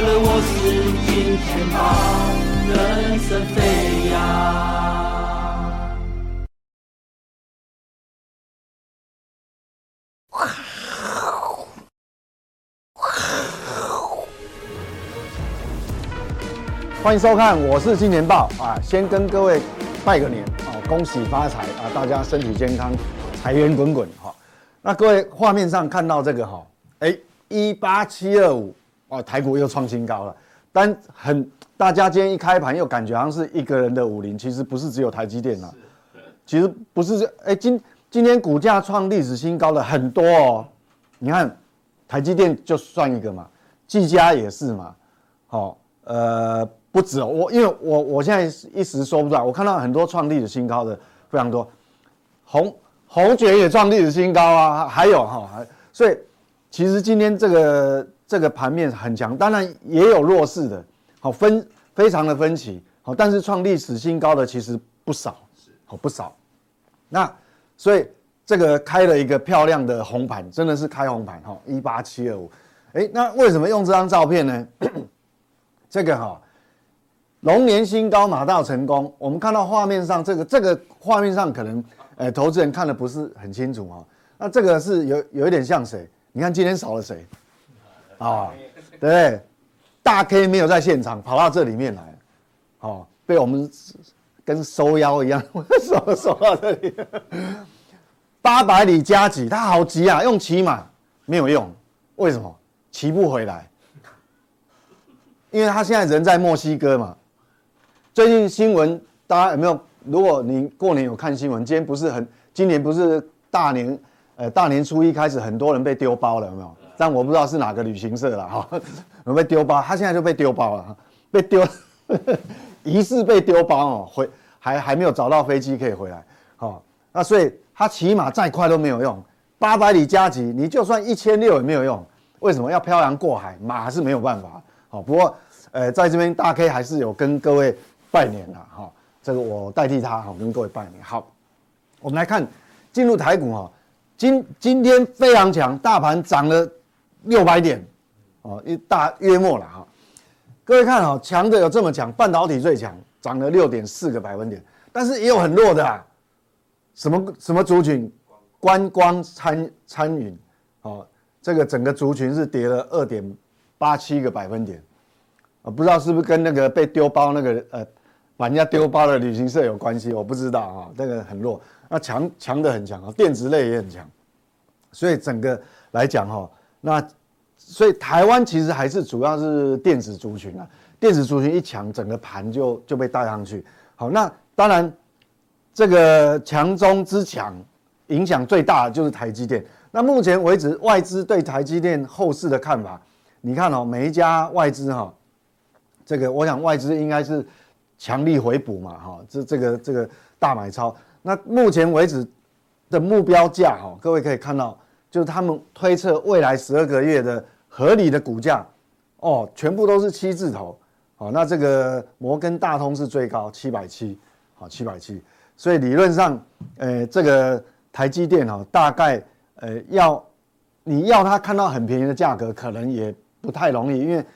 了我是金钱豹，人生飞扬。欢迎收看，我是金年报啊！先跟各位拜个年啊，恭喜发财啊！大家身体健康，财源滚滚哈！那各位画面上看到这个哈，哎，一八七二五哦，台股又创新高了。但很大家今天一开盘又感觉好像是一个人的武林，其实不是只有台积电啊，其实不是这哎，今今天股价创历史新高的很多哦。你看台积电就算一个嘛，技嘉也是嘛，好呃。不止哦，我因为我我现在一时说不出来，我看到很多创历史新高的非常多，红红卷也创历史新高啊，还有哈，还所以其实今天这个这个盘面很强，当然也有弱势的，好分非常的分歧，好，但是创历史新高的其实不少，好不少，那所以这个开了一个漂亮的红盘，真的是开红盘哈，一八七二五，哎，那为什么用这张照片呢？这个哈。龙年新高，马到成功。我们看到画面上这个，这个画面上可能，呃，投资人看的不是很清楚哈。那这个是有有一点像谁？你看今天少了谁？啊，对？大 K 没有在现场，跑到这里面来，哦，被我们跟收腰一样，收收到这里。八百里加急，他好急啊！用骑马没有用，为什么？骑不回来，因为他现在人在墨西哥嘛。最近新闻，大家有没有？如果你过年有看新闻，今天不是很，今年不是大年，呃，大年初一开始，很多人被丢包了，有没有？但我不知道是哪个旅行社了哈，有被丢包，他现在就被丢包了，被丢，疑似被丢包哦，回还还没有找到飞机可以回来，好，那所以他骑马再快都没有用，八百里加急，你就算一千六也没有用，为什么要漂洋过海？马是没有办法，好，不过，呃，在这边大 K 还是有跟各位。拜年了哈，这个我代替他哈，跟各位拜年。好，我们来看进入台股哈，今今天非常强，大盘涨了六百点，哦，一大约莫了哈。各位看哈，强的有这么强，半导体最强，涨了六点四个百分点，但是也有很弱的啊，什么什么族群，观光餐餐饮，哦，这个整个族群是跌了二点八七个百分点，啊，不知道是不是跟那个被丢包那个呃。把人家丢包的旅行社有关系，我不知道啊，那个很弱，那强强的很强啊，电子类也很强，所以整个来讲哈，那所以台湾其实还是主要是电子族群啊，电子族群一强，整个盘就就被带上去。好，那当然这个强中之强，影响最大的就是台积电。那目前为止，外资对台积电后市的看法，你看哦，每一家外资哈，这个我想外资应该是。强力回补嘛，哈，这这个这个大买超，那目前为止的目标价，哈，各位可以看到，就是他们推测未来十二个月的合理的股价，哦，全部都是七字头，好，那这个摩根大通是最高七百七，好，七百七，所以理论上，呃，这个台积电哈，大概呃要你要它看到很便宜的价格，可能也不太容易，因为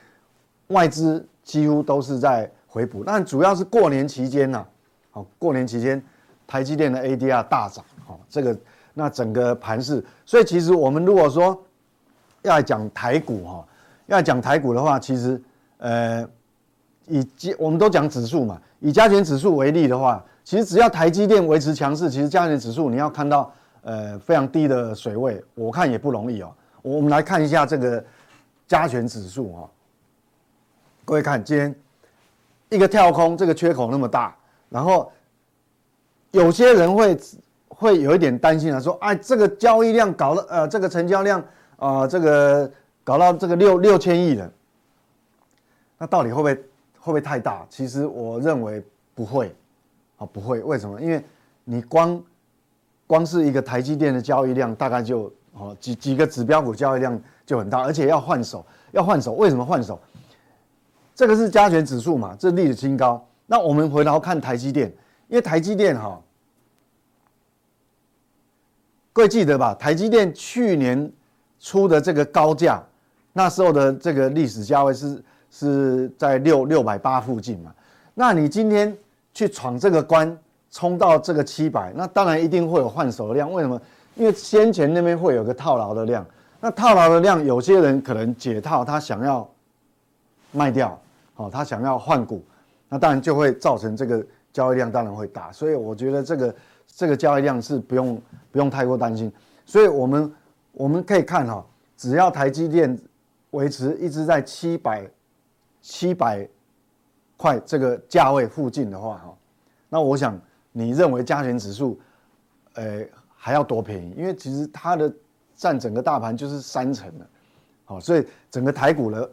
外资几乎都是在。回补，但主要是过年期间呢，好，过年期间，台积电的 ADR 大涨，好，这个那整个盘势，所以其实我们如果说要来讲台股哈，要讲台股的话，其实呃，以我们都讲指数嘛，以加权指数为例的话，其实只要台积电维持强势，其实加权指数你要看到呃非常低的水位，我看也不容易哦。我们来看一下这个加权指数哈，各位看今天。一个跳空，这个缺口那么大，然后有些人会会有一点担心啊，说，哎，这个交易量搞了，呃，这个成交量啊、呃，这个搞到这个六六千亿了，那到底会不会会不会太大？其实我认为不会，啊，不会，为什么？因为你光光是一个台积电的交易量，大概就哦几几个指标股交易量就很大，而且要换手，要换手，为什么换手？这个是加权指数嘛，这历史新高。那我们回头看台积电，因为台积电哈，各位记得吧？台积电去年出的这个高价，那时候的这个历史价位是是在六六百八附近嘛。那你今天去闯这个关，冲到这个七百，那当然一定会有换手量。为什么？因为先前那边会有个套牢的量，那套牢的量，有些人可能解套，他想要卖掉，哦，他想要换股，那当然就会造成这个交易量当然会大。所以我觉得这个这个交易量是不用不用太过担心。所以我们我们可以看哈，只要台积电维持一直在七百七百块这个价位附近的话哈，那我想你认为加权指数，呃。还要多便宜？因为其实它的占整个大盘就是三成的，好，所以整个台股的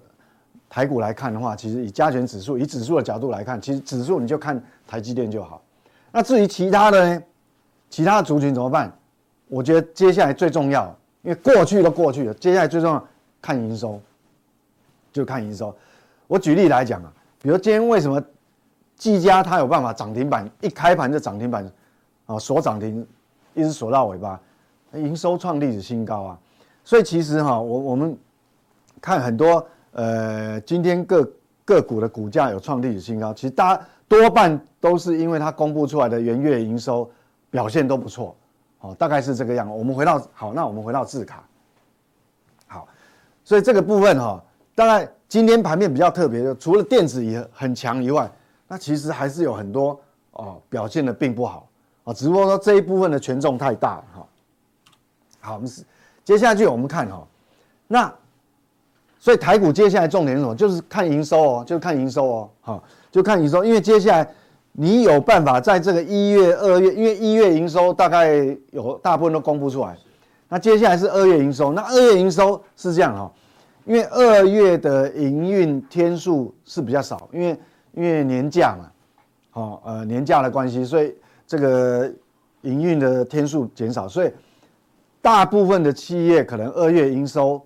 台股来看的话，其实以加权指数，以指数的角度来看，其实指数你就看台积电就好。那至于其他的呢？其他的族群怎么办？我觉得接下来最重要，因为过去都过去了，接下来最重要看营收，就看营收。我举例来讲啊，比如今天为什么技嘉它有办法涨停板，一开盘就涨停板啊，锁涨停。一直锁到尾巴，营收创历史新高啊！所以其实哈，我我们看很多呃，今天各个股的股价有创历史新高，其实大多半都是因为它公布出来的元月营收表现都不错，好，大概是这个样。我们回到好，那我们回到字卡，好，所以这个部分哈，大概今天盘面比较特别的，除了电子也很强以外，那其实还是有很多哦表现的并不好。啊，只不过说这一部分的权重太大了哈。好，我们是接下去我们看哈，那所以台股接下来重点是什么？就是看营收哦，就是看营收哦，哈，就看营收，因为接下来你有办法在这个一月、二月，因为一月营收大概有大部分都公布出来，那接下来是二月营收，那二月营收是这样哈，因为二月的营运天数是比较少，因为因为年假嘛，哦，呃，年假的关系，所以。这个营运的天数减少，所以大部分的企业可能二月营收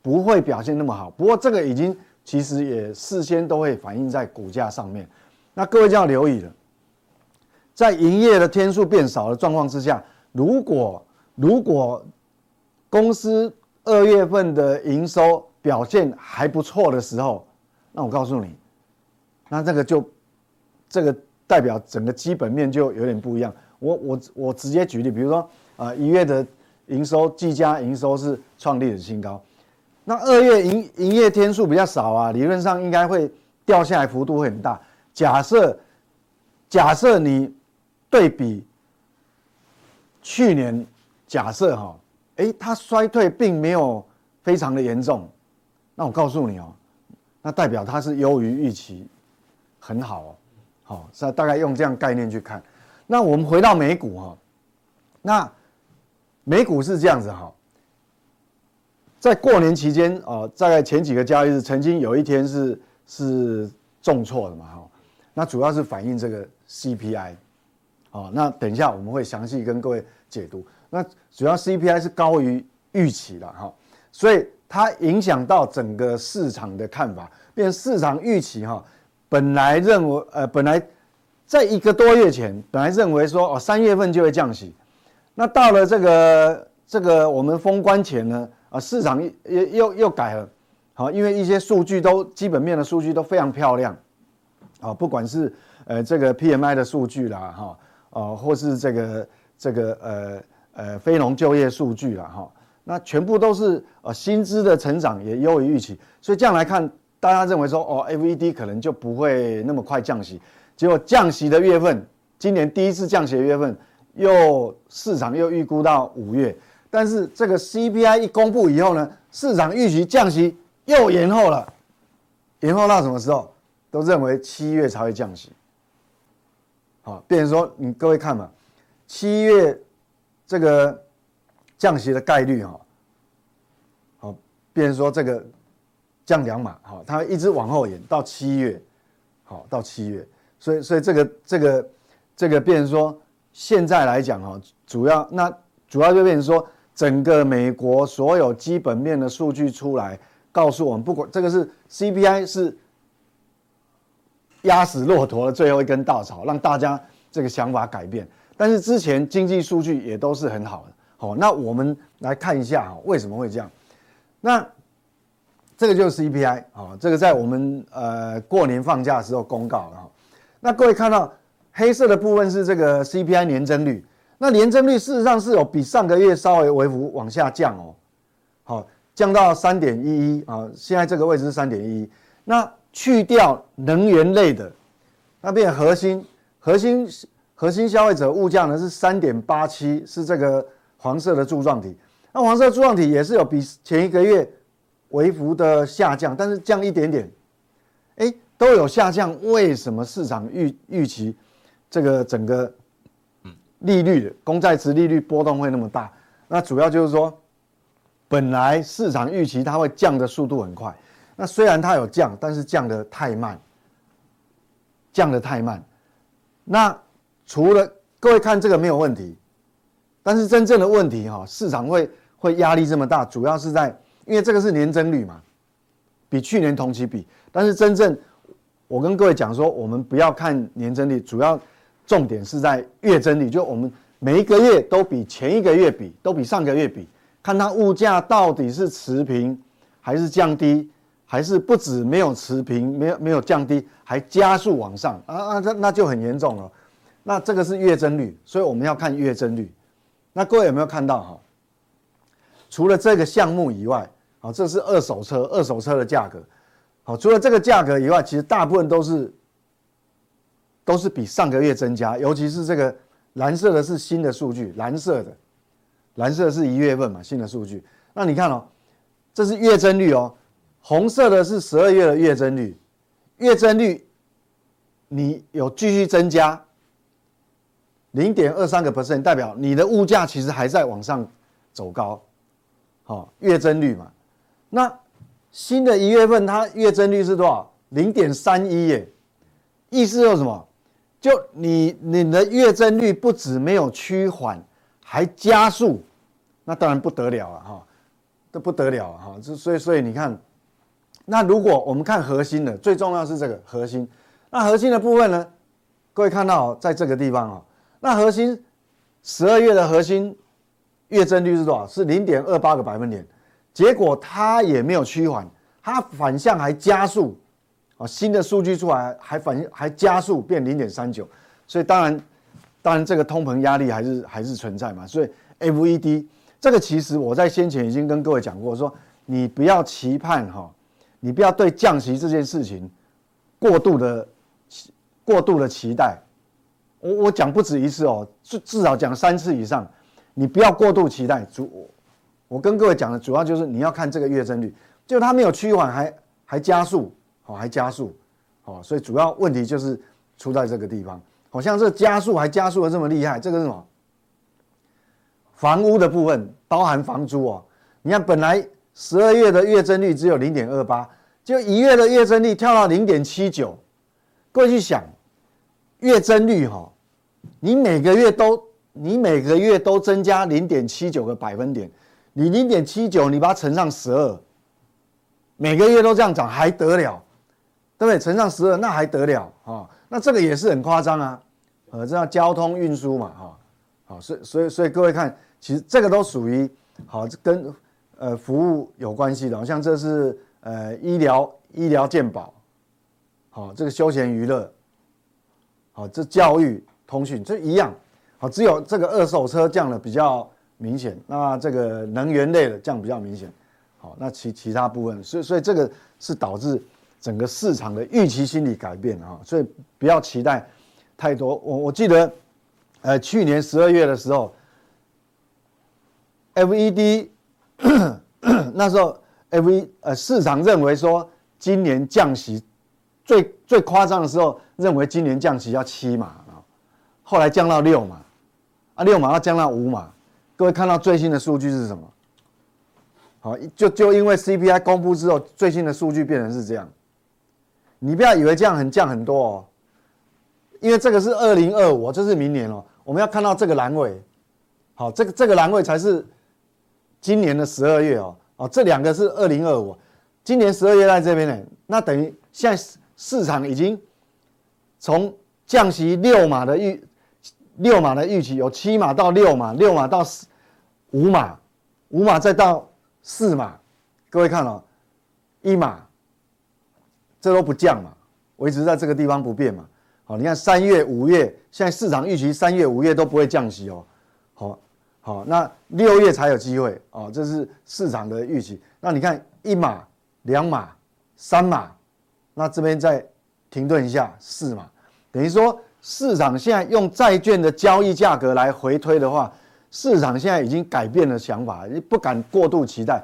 不会表现那么好。不过这个已经其实也事先都会反映在股价上面。那各位就要留意了，在营业的天数变少的状况之下，如果如果公司二月份的营收表现还不错的时候，那我告诉你，那这个就这个。代表整个基本面就有点不一样。我我我直接举例，比如说啊，一月的营收，技嘉营收是创历史新高。那二月营营业天数比较少啊，理论上应该会掉下来，幅度会很大。假设假设你对比去年，假设哈，诶，它衰退并没有非常的严重，那我告诉你哦，那代表它是优于预期，很好哦。好，是大概用这样概念去看。那我们回到美股哈，那美股是这样子哈，在过年期间啊，在前几个交易日，曾经有一天是是重挫的嘛。那主要是反映这个 CPI，啊，那等一下我们会详细跟各位解读。那主要 CPI 是高于预期的哈，所以它影响到整个市场的看法，变市场预期哈。本来认为，呃，本来在一个多月前，本来认为说，哦，三月份就会降息，那到了这个这个我们封关前呢，啊，市场又又又改了，好，因为一些数据都基本面的数据都非常漂亮，啊，不管是呃这个 PMI 的数据啦，哈，啊，或是这个这个呃呃非农就业数据啦，哈，那全部都是呃薪资的成长也优于预期，所以这样来看。大家认为说哦，FED 可能就不会那么快降息，结果降息的月份，今年第一次降息的月份，又市场又预估到五月，但是这个 CPI 一公布以后呢，市场预期降息又延后了，延后到什么时候？都认为七月才会降息。好，变成说你各位看嘛，七月这个降息的概率哈，好，变成说这个。降两码，好，它一直往后延到七月，好，到七月，所以，所以这个，这个，这个变成说，现在来讲，哈，主要那主要就变成说，整个美国所有基本面的数据出来，告诉我们，不管这个是 CPI 是压死骆驼的最后一根稻草，让大家这个想法改变。但是之前经济数据也都是很好的，好，那我们来看一下，哈，为什么会这样？那这个就是 CPI 啊，这个在我们呃过年放假的时候公告了。那各位看到黑色的部分是这个 CPI 年增率，那年增率事实上是有比上个月稍微微幅往下降哦，好，降到三点一一啊，现在这个位置是三点一一。那去掉能源类的，那变核心核心核心消费者物价呢是三点八七，是这个黄色的柱状体。那黄色柱状体也是有比前一个月微幅的下降，但是降一点点，哎，都有下降。为什么市场预预期这个整个利率公债值利率波动会那么大？那主要就是说，本来市场预期它会降的速度很快。那虽然它有降，但是降得太慢，降得太慢。那除了各位看这个没有问题，但是真正的问题哈，市场会会压力这么大，主要是在因为这个是年增率嘛，比去年同期比。但是真正我跟各位讲说，我们不要看年增率，主要重点是在月增率，就我们每一个月都比前一个月比，都比上个月比，看它物价到底是持平还是降低。还是不止没有持平，没有没有降低，还加速往上啊啊，那那就很严重了。那这个是月增率，所以我们要看月增率。那各位有没有看到哈？除了这个项目以外，好，这是二手车，二手车的价格。好，除了这个价格以外，其实大部分都是都是比上个月增加，尤其是这个蓝色的是新的数据，蓝色的蓝色是一月份嘛，新的数据。那你看哦，这是月增率哦。红色的是十二月的月增率，月增率你有继续增加零点二三个 percent，代表你的物价其实还在往上走高，好，月增率嘛。那新的一月份它月增率是多少？零点三一耶，意思是什么？就你你的月增率不止没有趋缓，还加速，那当然不得了了哈，都不得了哈。这所以所以你看。那如果我们看核心的，最重要是这个核心。那核心的部分呢？各位看到在这个地方啊，那核心十二月的核心月增率是多少？是零点二八个百分点。结果它也没有趋缓，它反向还加速。啊，新的数据出来还反还加速变零点三九。所以当然，当然这个通膨压力还是还是存在嘛。所以 FED 这个其实我在先前已经跟各位讲过，说你不要期盼哈。你不要对降息这件事情过度的过度的期待，我我讲不止一次哦，至至少讲三次以上。你不要过度期待，主我跟各位讲的主要就是你要看这个月增率，就它没有趋缓，还还加速，好还加速，好，所以主要问题就是出在这个地方。好像这加速还加速的这么厉害，这个是什么？房屋的部分包含房租哦，你看本来。十二月的月增率只有零点二八，就一月的月增率跳到零点七九。各位去想，月增率哈，你每个月都你每个月都增加零点七九个百分点，你零点七九你把它乘上十二，每个月都这样涨还得了，对不对？乘上十二那还得了啊？那这个也是很夸张啊，呃，这样交通运输嘛，哈，好，所以所以所以各位看，其实这个都属于好跟。呃，服务有关系的，好像这是呃医疗医疗健保，好，这个休闲娱乐，好，这教育通讯这一样，好，只有这个二手车降的比较明显，那这个能源类的降比较明显，好，那其其他部分，所以所以这个是导致整个市场的预期心理改变啊，所以不要期待太多。我我记得，呃，去年十二月的时候，FED。那时候，F E 呃市场认为说今年降息最最夸张的时候，认为今年降息要七码啊，后来降到六码，啊六码要降到五码。各位看到最新的数据是什么？好，就就因为 C P I 公布之后，最新的数据变成是这样。你不要以为这样很降很多哦，因为这个是二零二五，这是明年哦。我们要看到这个栏位，好，这个这个栏位才是。今年的十二月哦，哦，这两个是二零二五，今年十二月在这边呢，那等于现在市场已经从降息六码的预六码的预期，有七码到六码，六码到五码，五码再到四码，各位看哦，一码，这都不降嘛，维持在这个地方不变嘛。好，你看三月、五月，现在市场预期三月、五月都不会降息哦。好，好，那六月才有机会哦，这是市场的预期。那你看一码、两码、三码，那这边再停顿一下，四码，等于说市场现在用债券的交易价格来回推的话，市场现在已经改变了想法，不敢过度期待。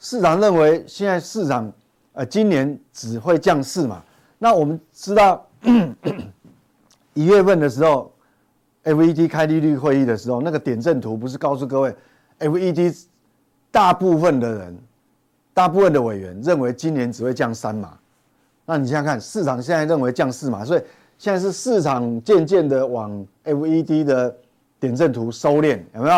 市场认为现在市场呃今年只会降四码。那我们知道。一月份的时候，FED 开利率会议的时候，那个点阵图不是告诉各位，FED 大部分的人，大部分的委员认为今年只会降三码。那你想想看，市场现在认为降四码，所以现在是市场渐渐的往 FED 的点阵图收敛，有没有？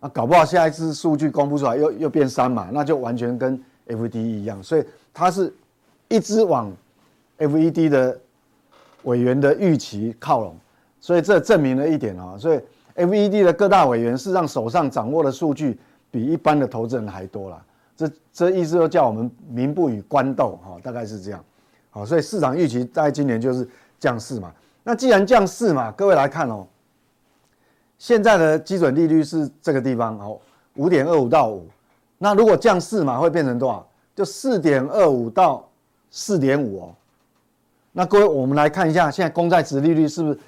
啊，搞不好下一次数据公布出来又又变三码，那就完全跟 FED 一样，所以它是一直往。FED 的委员的预期靠拢，所以这证明了一点啊，所以 FED 的各大委员事实上手上掌握的数据比一般的投资人还多了，这这意思就叫我们民不与官斗哈，大概是这样，好，所以市场预期在今年就是降四嘛，那既然降四嘛，各位来看哦，现在的基准利率是这个地方哦，五点二五到五，那如果降四嘛，会变成多少？就四点二五到四点五哦。那各位，我们来看一下，现在公债殖利率是不是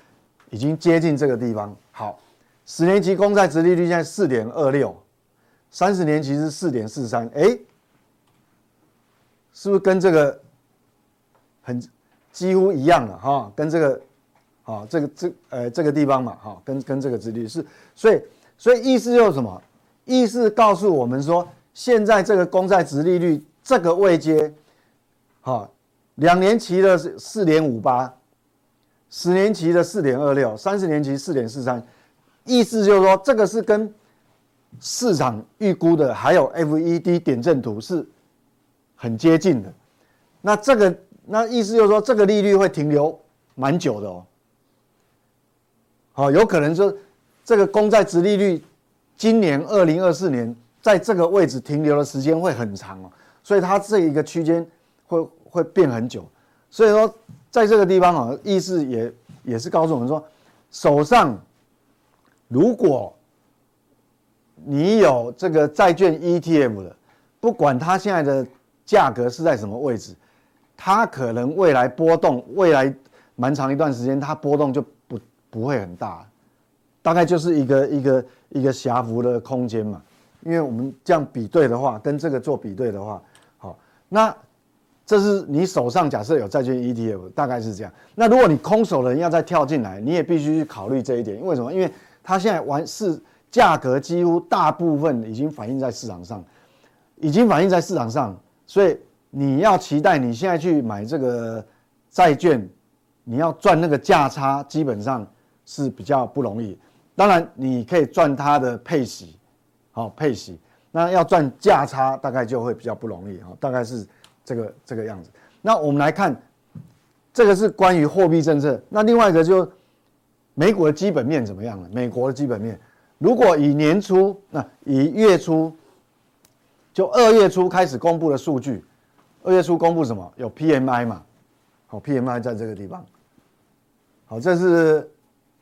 已经接近这个地方？好，十年期公债殖利率现在四点二六，三十年期是四点四三，哎，是不是跟这个很几乎一样了哈？跟这个，啊，这个这呃这个地方嘛，哈，跟跟这个殖利率是，所以所以意思就是什么？意思告诉我们说，现在这个公债殖利率这个位阶，哈。两年期的是四点五八，十年期的四点二六，三十年期四点四三，意思就是说，这个是跟市场预估的，还有 FED 点阵图是很接近的。那这个，那意思就是说，这个利率会停留蛮久的哦。好，有可能说，这个公债殖利率今年二零二四年在这个位置停留的时间会很长哦，所以它这一个区间会。会变很久，所以说在这个地方啊，意思也也是告诉我们说，手上如果你有这个债券 ETF 的，不管它现在的价格是在什么位置，它可能未来波动，未来蛮长一段时间，它波动就不不会很大，大概就是一个一个一个狭幅的空间嘛。因为我们这样比对的话，跟这个做比对的话，好，那。这是你手上假设有债券 ETF，大概是这样。那如果你空手的人要再跳进来，你也必须去考虑这一点。因为什么？因为它现在完是价格几乎大部分已经反映在市场上，已经反映在市场上，所以你要期待你现在去买这个债券，你要赚那个价差，基本上是比较不容易。当然你可以赚它的配息，好配息，那要赚价差大概就会比较不容易啊，大概是。这个这个样子，那我们来看，这个是关于货币政策。那另外一个就美股的基本面怎么样了？美国的基本面，如果以年初，那以月初，就二月初开始公布的数据，二月初公布什么？有 PMI 嘛？好，PMI 在这个地方。好，这是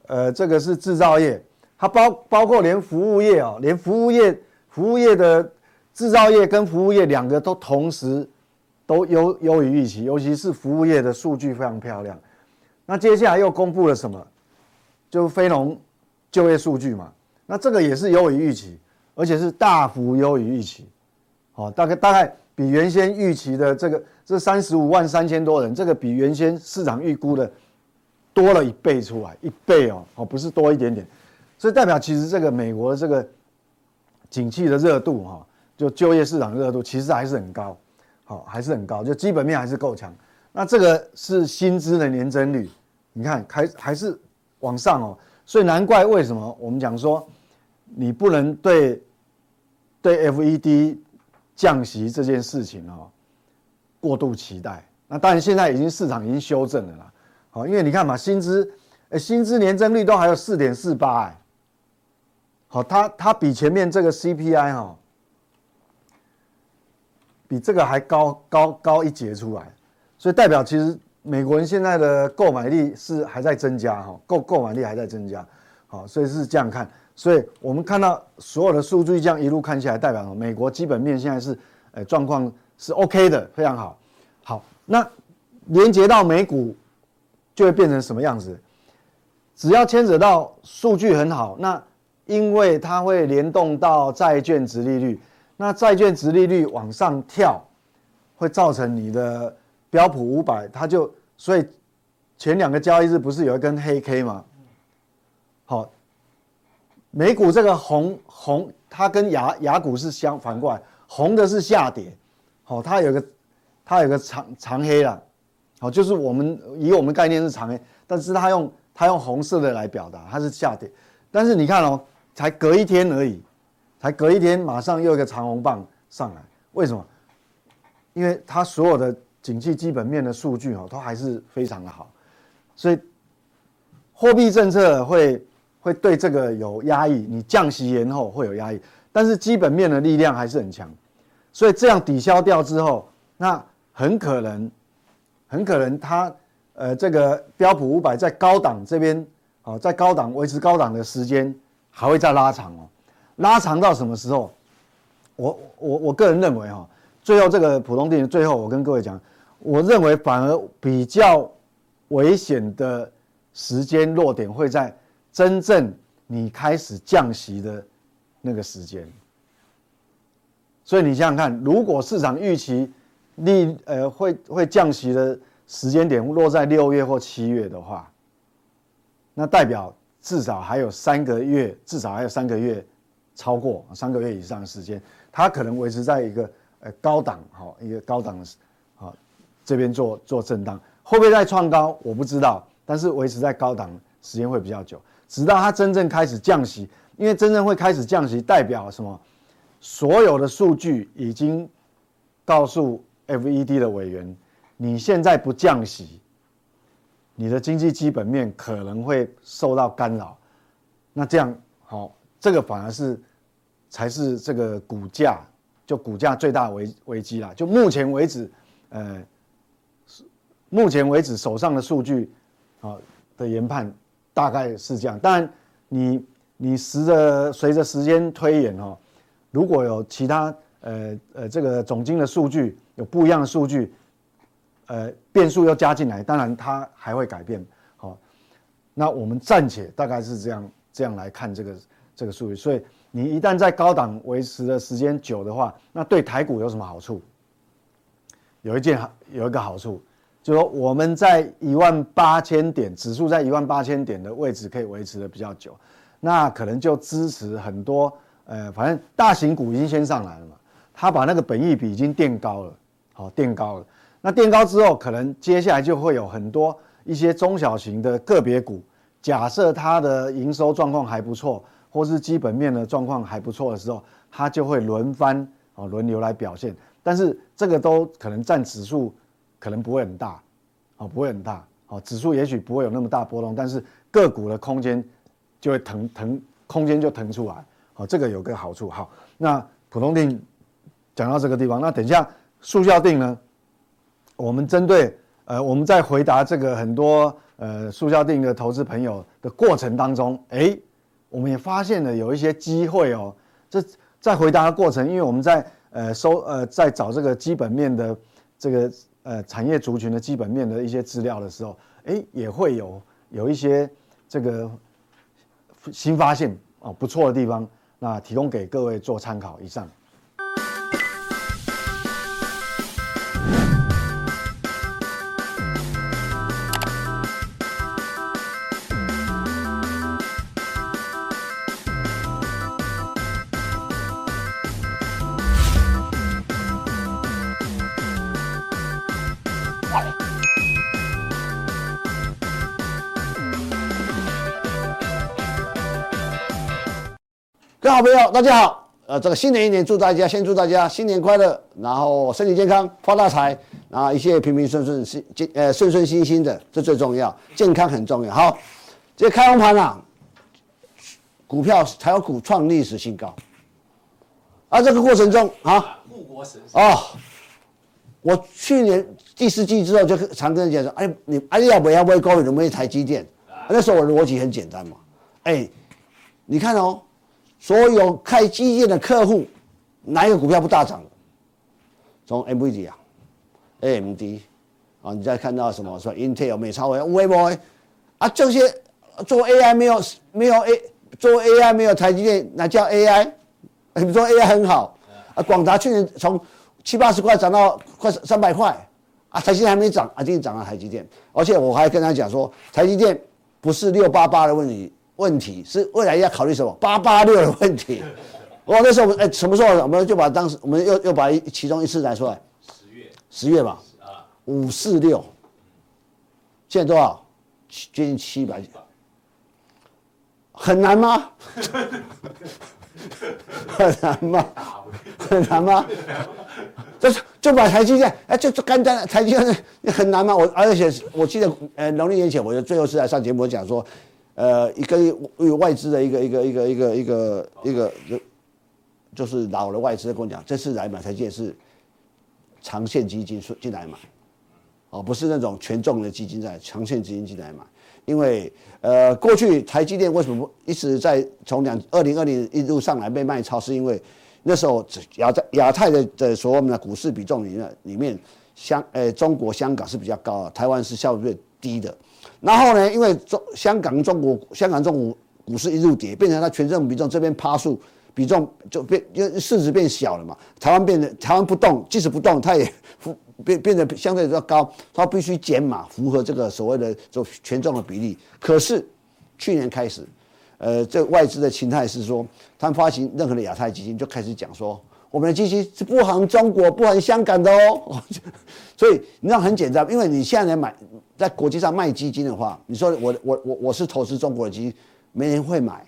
呃，这个是制造业，它包包括连服务业哦，连服务业，服务业的制造业跟服务业两个都同时。都优优于预期，尤其是服务业的数据非常漂亮。那接下来又公布了什么？就非农就业数据嘛。那这个也是优于预期，而且是大幅优于预期。好，大概大概比原先预期的这个这三十五万三千多人，这个比原先市场预估的多了一倍出来，一倍哦，哦不是多一点点。所以代表其实这个美国的这个景气的热度哈，就就业市场热度其实还是很高。好，还是很高，就基本面还是够强。那这个是薪资的年增率，你看还还是往上哦，所以难怪为什么我们讲说，你不能对对 FED 降息这件事情哦过度期待。那当然现在已经市场已经修正了啦。好，因为你看嘛，薪资诶，薪资年增率都还有四点四八哎，好，它它比前面这个 CPI 哈。比这个还高高高一截出来，所以代表其实美国人现在的购买力是还在增加哈，购购买力还在增加，好，所以是这样看。所以我们看到所有的数据这样一路看起来，代表美国基本面现在是呃状况是 OK 的，非常好。好，那连接到美股就会变成什么样子？只要牵扯到数据很好，那因为它会联动到债券殖利率，那债券殖利率往上跳，会造成你的标普五百，它就所以前两个交易日不是有一根黑 K 吗？好。美股这个红红，它跟雅雅股是相反过来，红的是下跌，好，它有个它有个长长黑了，好，就是我们以我们概念是长黑，但是它用它用红色的来表达，它是下跌，但是你看哦，才隔一天而已，才隔一天，马上又一个长红棒上来，为什么？因为它所有的景气基本面的数据哦，都还是非常的好，所以货币政策会。会对这个有压抑，你降息延后会有压抑，但是基本面的力量还是很强，所以这样抵消掉之后，那很可能，很可能它呃这个标普五百在高档这边哦，在高档维持高档的时间还会再拉长哦，拉长到什么时候？我我我个人认为哈，最后这个普通定最后我跟各位讲，我认为反而比较危险的时间落点会在。真正你开始降息的那个时间，所以你想想看，如果市场预期利呃会会降息的时间点落在六月或七月的话，那代表至少还有三个月，至少还有三个月超过三个月以上的时间，它可能维持在一个呃高档哈一个高档的啊这边做做震荡，会不会再创高我不知道，但是维持在高档时间会比较久。直到它真正开始降息，因为真正会开始降息，代表什么？所有的数据已经告诉 FED 的委员，你现在不降息，你的经济基本面可能会受到干扰。那这样好，这个反而是才是这个股价就股价最大危危机啦。就目前为止，呃，目前为止手上的数据啊的研判。大概是这样，但你你随着随着时间推演哈，如果有其他呃呃这个总经的数据有不一样的数据，呃变数又加进来，当然它还会改变。好，那我们暂且大概是这样这样来看这个这个数据。所以你一旦在高档维持的时间久的话，那对台股有什么好处？有一件好有一个好处。就说我们在一万八千点，指数在一万八千点的位置可以维持的比较久，那可能就支持很多，呃，反正大型股已经先上来了嘛，它把那个本益比已经垫高了，好，垫高了。那垫高之后，可能接下来就会有很多一些中小型的个别股，假设它的营收状况还不错，或是基本面的状况还不错的时候，它就会轮番哦轮流来表现，但是这个都可能占指数。可能不会很大，哦，不会很大，哦，指数也许不会有那么大波动，但是个股的空间就会腾腾，空间就腾出来，哦，这个有个好处。好，那普通定讲到这个地方，那等一下速效定呢，我们针对呃，我们在回答这个很多呃速效定的投资朋友的过程当中，哎，我们也发现了有一些机会哦。这在回答的过程，因为我们在呃收呃在找这个基本面的这个。呃，产业族群的基本面的一些资料的时候，哎，也会有有一些这个新发现哦，不错的地方，那提供给各位做参考。以上。好朋友，大家好。呃，这个新的一年，祝大家先祝大家新年快乐，然后身体健康，发大财，然后一切平平顺顺，心呃顺顺心心的，这最重要，健康很重要。好，这开红盘啊，股票才有股创历史新高。而、啊、这个过程中啊，护国神哦，我去年第四季之后就常跟人讲说，哎，你哎要不要不会高，你能不能台积电？那时候我的逻辑很简单嘛，哎，你看哦，所有开机电的客户，哪一个股票不大涨？从 NVIDIA 啊，AMD 啊，你再看到什么说 Intel、美超微、微博啊，这些做 AI 没有没有 A 做 AI 没有台积电，那叫 AI？你说 AI 很好啊，广达去年从七八十块涨到快三百块啊，台积电还没涨啊，今天涨了台积电，而且我还跟他讲说，台积电不是六八八的问题，问题是未来要考虑什么八八六的问题。我那时候我们哎，什么时候我们就把当时我们又又把其中一次拿出来，十月十月吧，五四六，现在多少？接近七百，很难吗？很难吗？很难吗？就是就把台积电，哎，就就干单，台积电很难吗？我而且我记得，呃，农历年前我就最后是来上节目讲说，呃，一个外资的一个一个一个一个一个一个就是老的外资跟我讲，这次来买台积电是长线基金进来买，哦，不是那种权重的基金在长线基金进来买。因为呃，过去台积电为什么一直在从两二零二零一路上来被卖超？是因为那时候亚在亚太的的所谓的股市比重里面里面香呃中国香港是比较高，台湾是相对低的。然后呢，因为中香港中国香港中国股市一路跌，变成它权重比重这边趴数比重就变，因为市值变小了嘛。台湾变得台湾不动，即使不动，它也。变变得相对比较高，它必须减码，符合这个所谓的这权重的比例。可是去年开始，呃，这外资的心态是说，他们发行任何的亚太基金就开始讲说，我们的基金是不含中国、不含香港的哦。所以你知道很简单，因为你现在来买在国际上卖基金的话，你说我我我我是投资中国的基金，没人会买，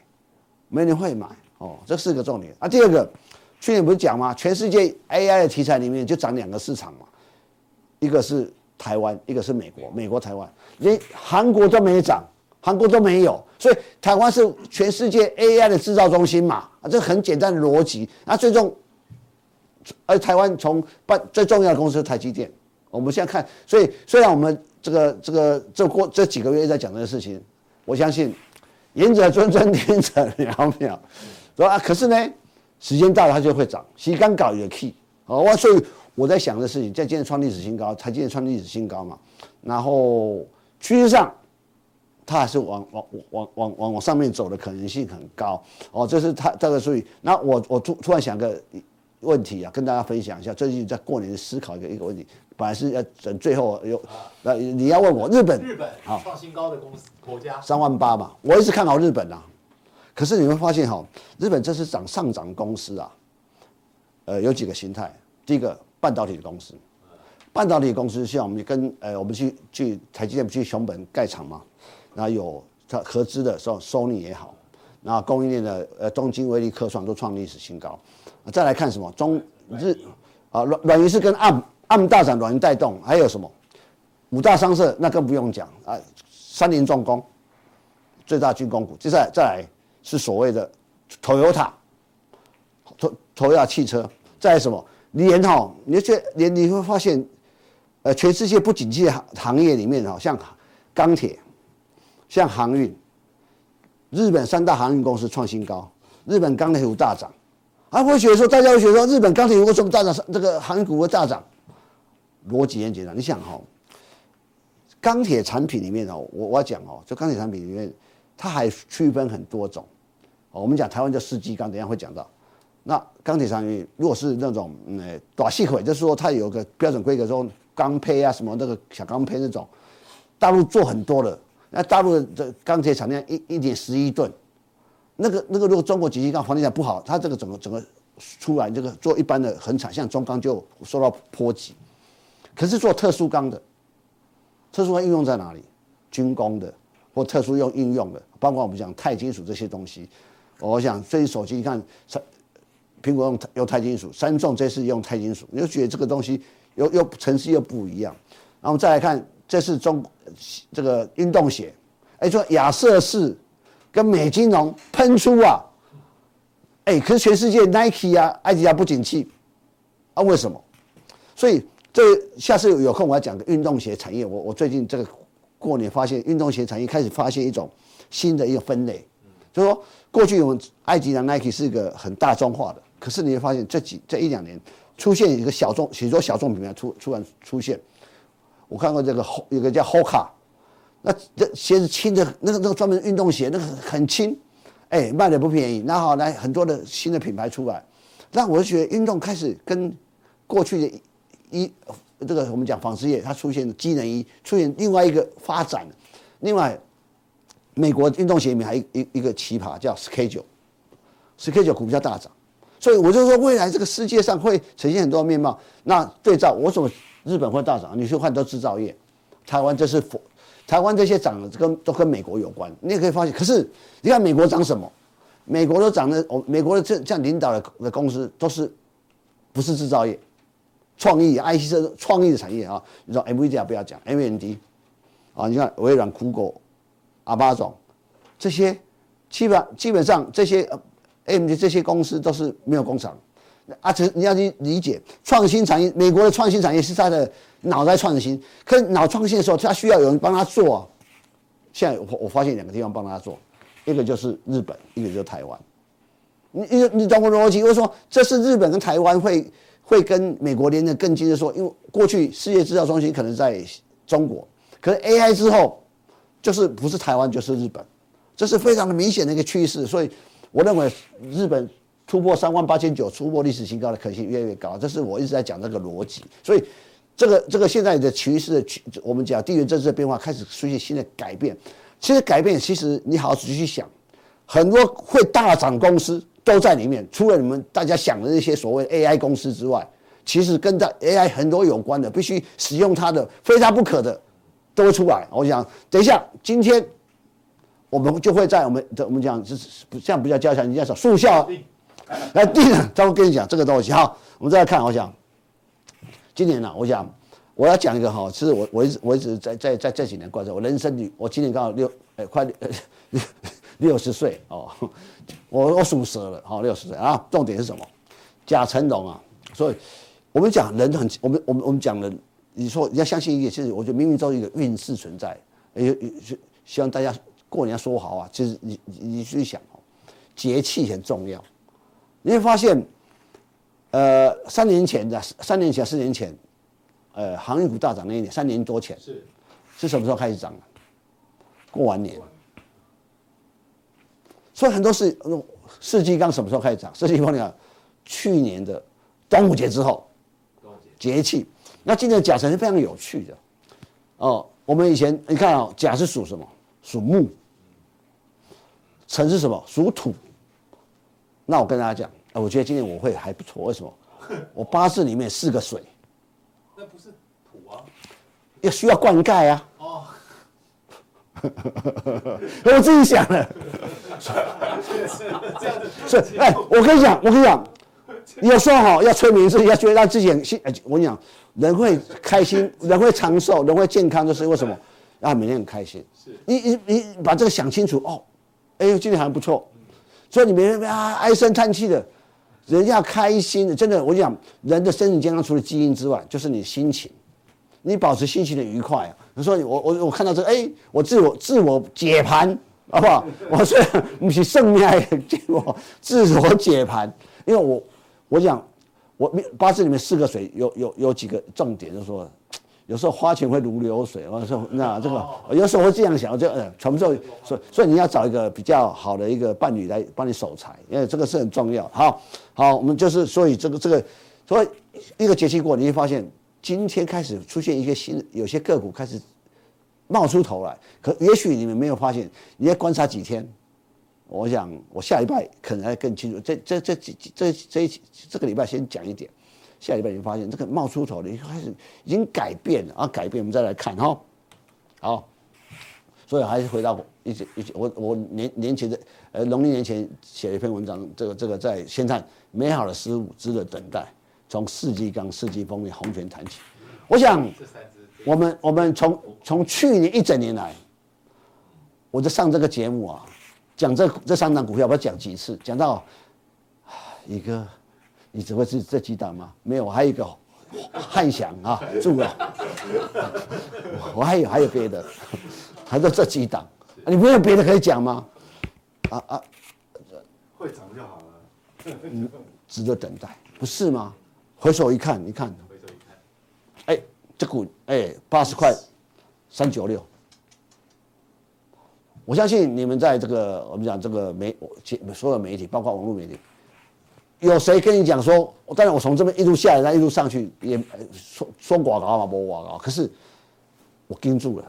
没人会买哦，这是个重点啊。第二个，去年不是讲吗？全世界 AI 的题材里面就涨两个市场嘛。一个是台湾，一个是美国。美国、台湾，连韩国都没涨，韩国都没有，所以台湾是全世界 AI 的制造中心嘛？啊，这很简单的逻辑。那最终，而台湾从办最重要的公司台积电。我们现在看，所以虽然我们这个这个这过这几个月在讲这个事情，我相信言者谆谆，听者渺渺，说啊，可是呢，时间到了它就会涨，时间搞也 key 啊，所以。我在想的事情，在今天创历史新高，台积电创历史新高嘛，然后趋势上，它还是往往往往往往上面走的可能性很高哦，这是它这个所以，那我我突突然想个问题啊，跟大家分享一下，最近在过年思考一个一个问题，本来是要等最后有，那你要问我日本日本啊创新高的公司国家三万八嘛，我一直看好日本啊，可是你会发现哈，日本这是涨上涨公司啊，呃有几个形态，第一个。半导体的公司，半导体公司像我们跟呃，我们去去台积电去熊本盖厂嘛，然后有它合资的，说 Sony 也好，然后供应链的呃东京威力科创都创历史新高。再来看什么中日啊软软银是跟 ARM ARM 大涨，软银带动，还有什么五大商社那更不用讲啊，三菱重工最大军工股，接下来再来是所谓的 Toyota Toyota 汽车，再来什么？连哈，你就连你会发现，呃，全世界不景气的行行业里面哈，像钢铁，像航运，日本三大航运公司创新高，日本钢铁股大涨，啊，会觉得说大家会觉得说日本钢铁股为什么大涨？这个航运股会大涨？逻辑很简单，你想哈，钢铁产品里面哦，我我要讲哦，就钢铁产品里面，它还区分很多种，哦我们讲台湾叫世纪钢，等下会讲到。那钢铁产业如果是那种嗯，短细轨，就是说它有个标准规格，说钢胚啊什么那个小钢胚那种，大陆做很多的。那大陆的钢铁产量一一点十一吨，那个那个如果中国景气刚房地产不好，它这个整个整个出来这个做一般的很惨，像中钢就受到波及。可是做特殊钢的，特殊钢应用在哪里？军工的或特殊用应用的，包括我们讲钛金属这些东西。我想最近手机一看苹果用用钛金属，三重这次用钛金属，你就觉得这个东西又又层次又不一样。然后再来看，这是中这个运动鞋，哎，说亚瑟士跟美金融喷出啊，哎，可是全世界 Nike 啊、艾迪达不景气啊，为什么？所以这下次有空我要讲个运动鞋产业。我我最近这个过年发现运动鞋产业开始发现一种新的一个分类，就说过去我们艾迪达 Nike 是一个很大众化的，可是你会发现这几这一两年出现一个小众，许多小众品牌出突然出现。我看过这个有个叫 Hoka，那这鞋子轻的，那个那个专门运动鞋，那个很轻，哎，卖的不便宜。那好，来很多的新的品牌出来，那我就觉得运动开始跟过去的一这个我们讲纺织业，它出现的机能衣，出现另外一个发展。另外，美国运动鞋里面还有一一个奇葩叫 Schedule，Schedule 股价大涨，所以我就说未来这个世界上会呈现很多面貌。那对照我怎么？日本会大涨，你去换都制造业，台湾这是否？台湾这些涨的跟都跟美国有关，你也可以发现。可是你看美国涨什么？美国都涨的，哦，美国的这这样领导的的公司都是不是制造业，创意 IC 设创意的产业啊。你说 m v d 不要讲，AMD 啊，你看微软、酷狗、阿巴总这些，基本基本上这些 AMD 这些公司都是没有工厂。啊，这你要去理解创新产业，美国的创新产业是他的脑袋创新，可是脑创新的时候，他需要有人帮他做啊。现在我我发现两个地方帮他做，一个就是日本，一个就是台湾。你你你懂我逻辑？我说这是日本跟台湾会会跟美国连得更近的说，因为过去世界制造中心可能在中国，可是 AI 之后就是不是台湾就是日本，这是非常的明显的一个趋势。所以我认为日本。突破三万八千九，突破历史新高的可能性越来越高，这是我一直在讲这个逻辑。所以，这个这个现在的趋势的，我们讲地缘政治的变化开始出现新的改变。其实改变，其实你好好仔细去想，很多会大涨公司都在里面。除了你们大家想的那些所谓 AI 公司之外，其实跟在 AI 很多有关的，必须使用它的，非它不可的，都会出来。我想，等一下，今天我们就会在我们的我们讲，就是这样不叫加强，你叫什么速效。来，第一，再我跟你讲这个东西哈，我们再来看，我想今年呢、啊，我想我要讲一个哈，其实我我一直我一直在在在这几年观察，我人生里我今年刚好六哎快六六十岁哦，我我属蛇了哈，六十岁啊，重点是什么？甲辰龙啊，所以我们讲人很，我们我们我们讲人，你说你要相信一个，其实我觉得冥冥中一个运势存在，也也希望大家过年说好啊，其实你你去想哦，节气很重要。你会发现，呃，三年前的三年前、四年前，呃，航运股大涨那一年，三年多前是是什么时候开始涨的？过完年，所以很多事，世纪刚什么时候开始涨？世纪刚讲，去年的端午节之后，节气。那今年的甲辰是非常有趣的，哦，我们以前你看啊、哦，甲是属什么？属木。辰是什么？属土。那我跟大家讲，我觉得今年我会还不错。为什么？我八字里面四个水，那不是土啊，要需要灌溉啊。哦，我自己想的。是，哎，我跟你讲，我跟你讲，你要说好，要催眠自己，要觉得让自己很心。我跟你讲，人会开心，人会长寿，人会健康，就是为什么？让每天很开心。是，你你你把这个想清楚哦。哎呦，今年还不错。所以你每天啊唉声叹气的，人要开心的。真的，我讲人的身体健康除了基因之外，就是你心情，你保持心情的愉快啊。你说我我我看到这个，哎，我自我自我解盘，好不好？我虽然不是圣命，结果自我解盘，因为我我讲我八字里面四个水有有有几个重点，就是说。有时候花钱会如流水，我说那这个有时候会这样想，我就呃，全部所以所以你要找一个比较好的一个伴侣来帮你守财，因为这个是很重要。好，好，我们就是所以这个这个，所以一个节气过，你会发现今天开始出现一些新，有些个股开始冒出头来。可也许你们没有发现，你要观察几天。我想我下礼拜可能还更清楚。这这这这这这这个礼拜先讲一点。下礼拜你发现这个冒出头的，一开始已经改变了啊！改变，我们再来看哈。好，所以还是回到一直一直我我年年前的呃农历年前写了一篇文章，这个这个在先看美好的事物值得等待，从四季钢、世纪丰业、红泉谈起。我想，我们我们从从去年一整年来，我在上这个节目啊，讲这这三档股票，我要讲几次？讲到一个。你只会是这几档吗？没有，我还有一个汉翔啊，住了。我还有还有别的，还有这几档，你没有别的可以讲吗？啊啊，会涨就好了。嗯，值得等待，不是吗？回首一看，你看，回首一看，哎，这股哎八十块，三九六。我相信你们在这个我们讲这个媒所有媒体，包括网络媒体，有谁跟你讲说？当然我从这边一路下来，再一路上去，也说说广告嘛，不广告。可是我盯住了，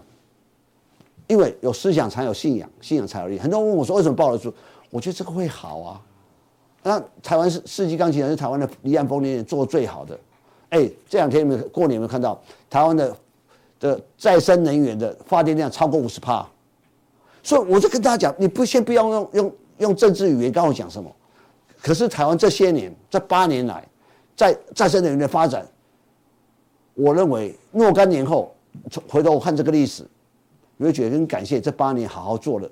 因为有思想才有信仰，信仰才有力。很多人问我说，为什么抱得住？我觉得这个会好啊。那台湾世世纪钢琴人是台湾的离岸风电做最好的。哎，这两天你们过年有没有看到台湾的的再生能源的发电量超过五十帕？所以我就跟大家讲，你不先不要用用用政治语言跟我讲什么。可是台湾这些年这八年来，在再生能源的发展，我认为若干年后，回头我看这个历史，你会觉得很感谢这八年好好做了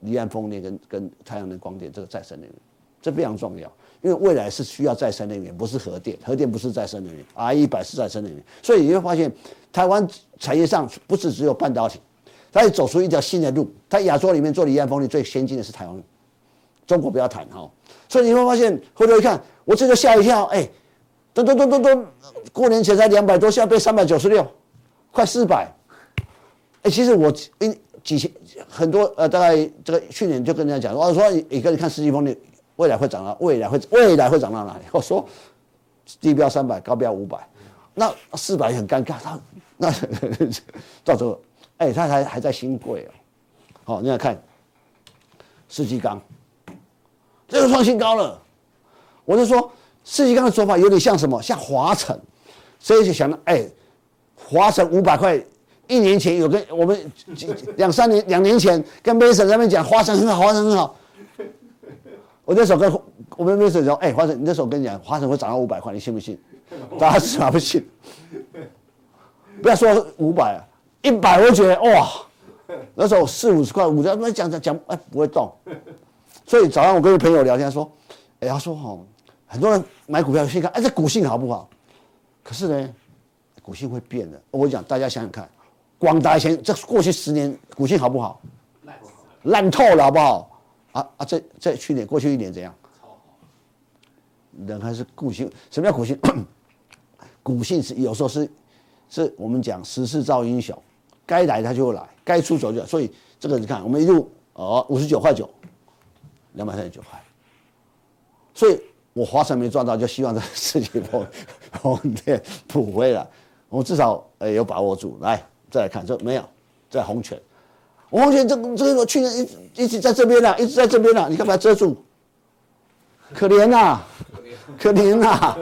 离岸风电跟跟太阳能光电这个再生能源，这非常重要，因为未来是需要再生能源，不是核电，核电不是再生能源，RE100 是再生能源，所以你会发现台湾产业上不是只有半导体。它也走出一条新的路。它亚洲里面做离岸风力最先进的是台湾，中国不要谈哈。所以你会发现，回头一看，我这个吓一跳，哎，咚咚咚咚咚，过年前才两百多，现在变三百九十六，快四百。哎，其实我因几千很多呃，大概这个去年就跟人家讲，我说你跟你看世纪风的未来会涨到未来会未来会涨到哪里？我说低标三百，高标五百，那四百很尴尬，他那到时候。哎，他还还在新贵哦，好，你要看，世纪钢，这个创新高了。我就说，世纪刚的做法有点像什么？像华城，所以就想到，哎，华城五百块，一年前有跟我们两三年两年前跟 Mason 在那边讲，华城很好，华城很好。我那时候跟我们 Mason 说，哎，华城，你那时候跟你讲，华城会涨到五百块，你信不信？大家是不信？不要说五百啊。一百，我觉得哇，那时候四五十块，五十，那讲讲讲，哎，不会动。所以早上我跟朋友聊天说，哎，他说哈，很多人买股票先看，哎，这股性好不好？可是呢，股性会变的。我讲，大家想想看，广达以前这过去十年股性好不好？烂透了，好不好？啊啊，这这去年过去一年怎样？人还是股性？什么叫股性？股性是有时候是，是我们讲时势造英雄。该来他就会来，该出手就，所以这个你看，我们一路哦五十九块九，两百三十九块，所以我华晨没赚到，就希望这世纪风风电补回来，我至少哎有把握住。来再来看这没有，在红泉，我红泉这这个去年一一直在这边呢，一直在这边呢，你看把它遮住，可怜呐，可怜呐，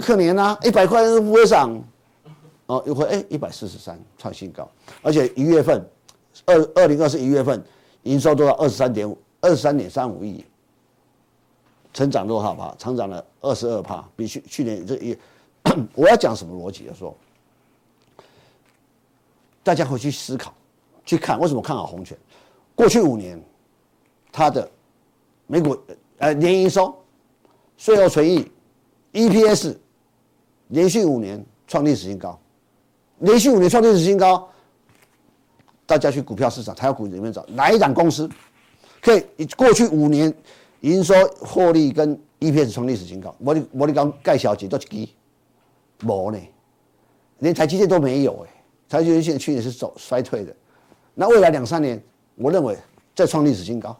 可怜呐，一百块都不会涨。哦，又会哎，一百四十三创新高，而且一月份，二二零二四一月份营收都到二十三点五，二十三点三五亿，成长多少趴？成长了二十二趴，比去去年这一，我要讲什么逻辑？说，大家回去思考，去看为什么看好红泉？过去五年，它的美股呃年营收、税后存益、EPS，连续五年创历史新高。连续五年创历史新高，大家去股票市场、台湾股里面找哪一档公司，可以过去五年营收、获利跟 EPS 创历史新高？我你我你讲盖小姐都几支，没呢，连台积电都没有哎，台积电现在去年是走衰退的，那未来两三年，我认为再创历史新高。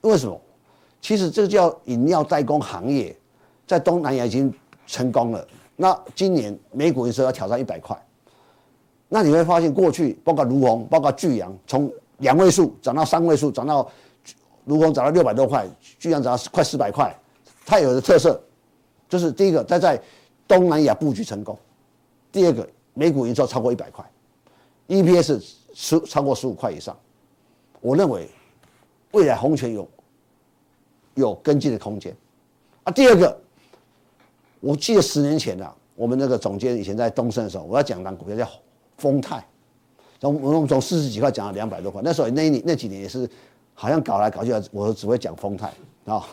为什么？其实这个叫饮料代工行业，在东南亚已经成功了。那今年美股营收要挑战一百块，那你会发现过去包括儒鸿、包括巨阳，从两位数涨到三位数，涨到如果涨到六百多块，居然涨到快四百块。它有的特色就是第一个，它在东南亚布局成功；第二个，每股营收超过一百块，EPS 十超过十五块以上。我认为未来红泉有有跟进的空间啊。第二个。我记得十年前呐，我们那个总监以前在东森的时候，我要讲档股票叫丰泰，从我们从四十几块讲到两百多块，那时候那一年那几年也是，好像搞来搞去，我只会讲丰泰啊。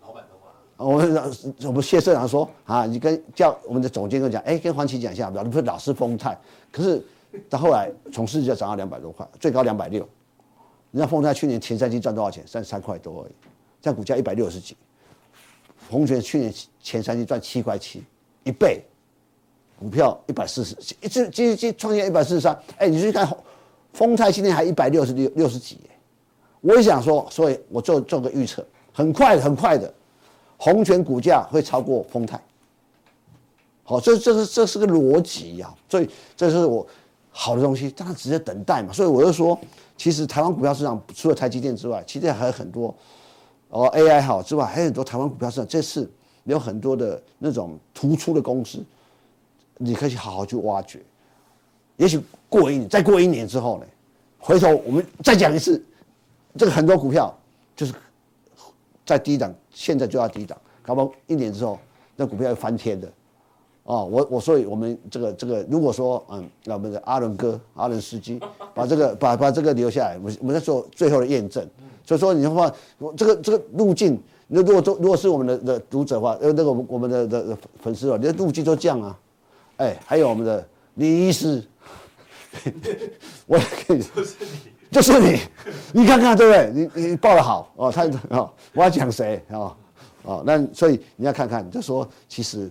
老板的话，我们我们谢社长说啊，你跟叫我们的总监跟我讲，哎，跟黄奇讲一下，老不是老是丰泰，可是到后来从市值就涨到两百多块，最高两百六。你知道丰泰去年前三季赚多少钱？三十三块多而已，在股价一百六十几。红泉去年前三季赚七块七，一倍，股票一百四十，一直继续创业一百四十三。哎，你去看丰泰今天还一百六十六六十几。我也想说，所以我做做个预测，很快很快的，红泉股价会超过丰泰。好，这这是这是个逻辑呀，所以这是我好的东西，当然直接等待嘛。所以我就说，其实台湾股票市场除了台积电之外，其实还有很多。哦，AI 好之外，还有很多台湾股票市场，这次有很多的那种突出的公司，你可以好好去挖掘。也许过一年，再过一年之后呢，回头我们再讲一次，这个很多股票就是在低档，现在就要低档，搞不好一年之后那股票要翻天的。哦，我我所以我们这个这个，如果说嗯，那我们的阿伦哥、阿伦斯基 把这个把把这个留下来，我们我们在做最后的验证。所以说，你的话，我这个这个路径，那如果做如果是我们的的读者的话，呃，那个我们我们的的粉丝啊，你的路径都这样啊，哎，还有我们的李医师，我也可以，就是你，就是你，你看看对不对？你你报的好哦，他哦，我要讲谁啊？哦，那所以你要看看，就说其实，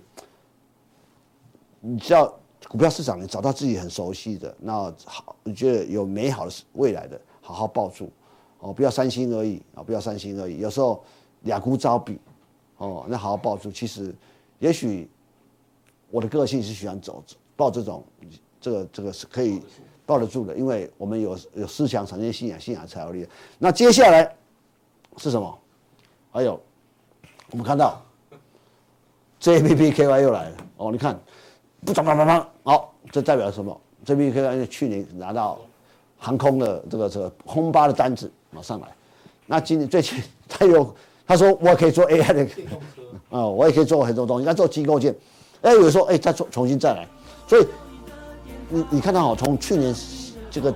你知道股票市场，你找到自己很熟悉的，那好，你觉得有美好的未来的，好好抱住。哦，不要三心二意啊！不要三心二意，有时候两股招比，哦，那好好抱住。其实，也许我的个性是喜欢走抱这种，这个这个是可以抱得住的，因为我们有有思想产生信仰，信仰才有力量。那接下来是什么？还有我们看到 JPPKY 又来了哦，你看不涨，啪啪啪，好，这代表什么？JPPKY 去年拿到航空的这个这个轰八的单子。马上来，那今年最近他有他说我可以做 AI 的，啊，我也可以做很多东西，他做机构件，哎，有人说哎，再重重新再来，所以你你看到好，从去年这个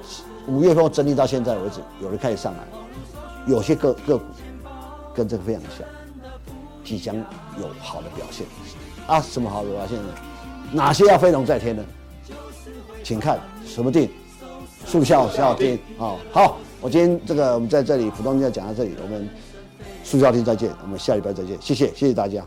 五月份整理到现在为止，有人开始上来，有些个个股跟这个非常像，即将有好的表现啊，什么好的表现呢？哪些要飞龙在天呢？请看什么定？速效效定啊，好。我今天这个我们在这里普通话讲到这里，我们速效定再见，我们下礼拜再见，谢谢谢谢大家。